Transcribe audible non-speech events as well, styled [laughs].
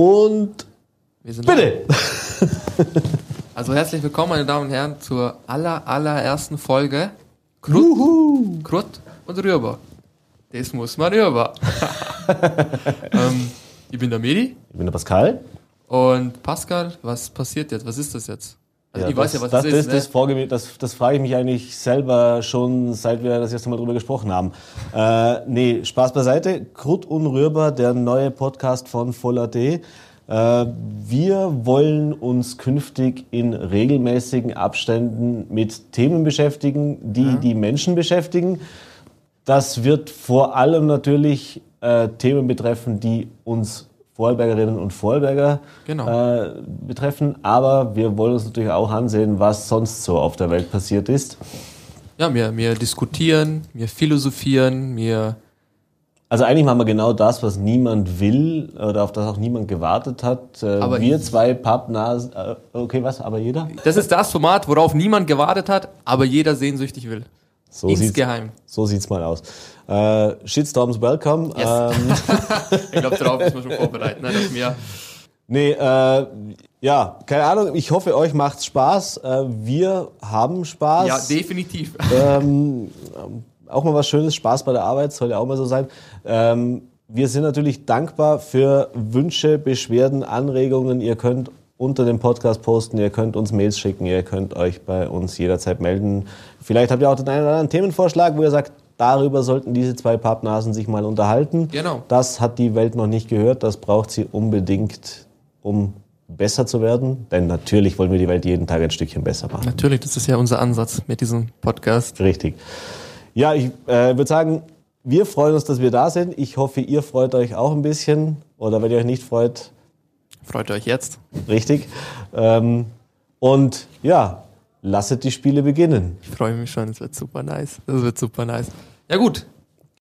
Und Wir sind bitte! Also herzlich willkommen, meine Damen und Herren, zur aller, allerersten Folge Krut, Krut und Rüber. Das muss man rüber. [laughs] ähm, ich bin der Medi Ich bin der Pascal. und Pascal, was passiert jetzt? Was ist das jetzt? Also Ja, ich weiß das, ja, was das, das, das, ist. das, ne? das, das frage ich mich eigentlich selber schon, seit wir das erste Mal drüber gesprochen haben. Äh, nee, Spaß beiseite. Krut unrührbar, der neue Podcast von Voll.at. Äh, wir wollen uns künftig in regelmäßigen Abständen mit Themen beschäftigen, die die Menschen beschäftigen. Das wird vor allem natürlich äh, Themen betreffen, die uns Vorarlbergerinnen und Vorarlberger Genau. äh, betreffen. Aber wir wollen uns natürlich auch ansehen, was sonst so auf der Welt passiert ist. Ja, wir, wir diskutieren, wir philosophieren, wir Also eigentlich machen wir genau das, was niemand will oder auf das auch niemand gewartet hat. Äh, Aber wir zwei Pappnasen, äh, okay, was, aber jeder? Das ist das Format, worauf niemand gewartet hat, aber jeder sehnsüchtig will. So sieht's, Insgeheim. so sieht's mal aus. Äh, Shitstorms welcome. Yes. Ähm, [laughs] Ich glaube, darauf müssen wir schon vorbereiten. Ne? Dass wir, Nee, äh, ja, keine Ahnung. Ich hoffe, euch macht's Spaß. Äh, wir haben Spaß. ja, definitiv. ähm, auch mal was Schönes, Spaß bei der Arbeit, soll ja auch mal so sein. Ähm, wir sind natürlich dankbar für Wünsche, Beschwerden, Anregungen. Ihr könnt unter dem Podcast posten, ihr könnt uns Mails schicken, ihr könnt euch bei uns jederzeit melden. Vielleicht habt ihr auch den einen oder anderen Themenvorschlag, wo ihr sagt, darüber sollten diese zwei Pappnasen sich mal unterhalten. Genau. Das hat die Welt noch nicht gehört, das braucht sie unbedingt, um besser zu werden. Denn natürlich wollen wir die Welt jeden Tag ein Stückchen besser machen. Natürlich, das ist ja unser Ansatz mit diesem Podcast. Richtig. Ja, ich äh, würde sagen, wir freuen uns, dass wir da sind. Ich hoffe, ihr freut euch auch ein bisschen. Oder wenn ihr euch nicht freut, Freut euch jetzt. richtig. Ähm, und ja, lasset die Spiele beginnen. Ich freue mich schon, es wird super nice. Das wird super nice. Ja gut,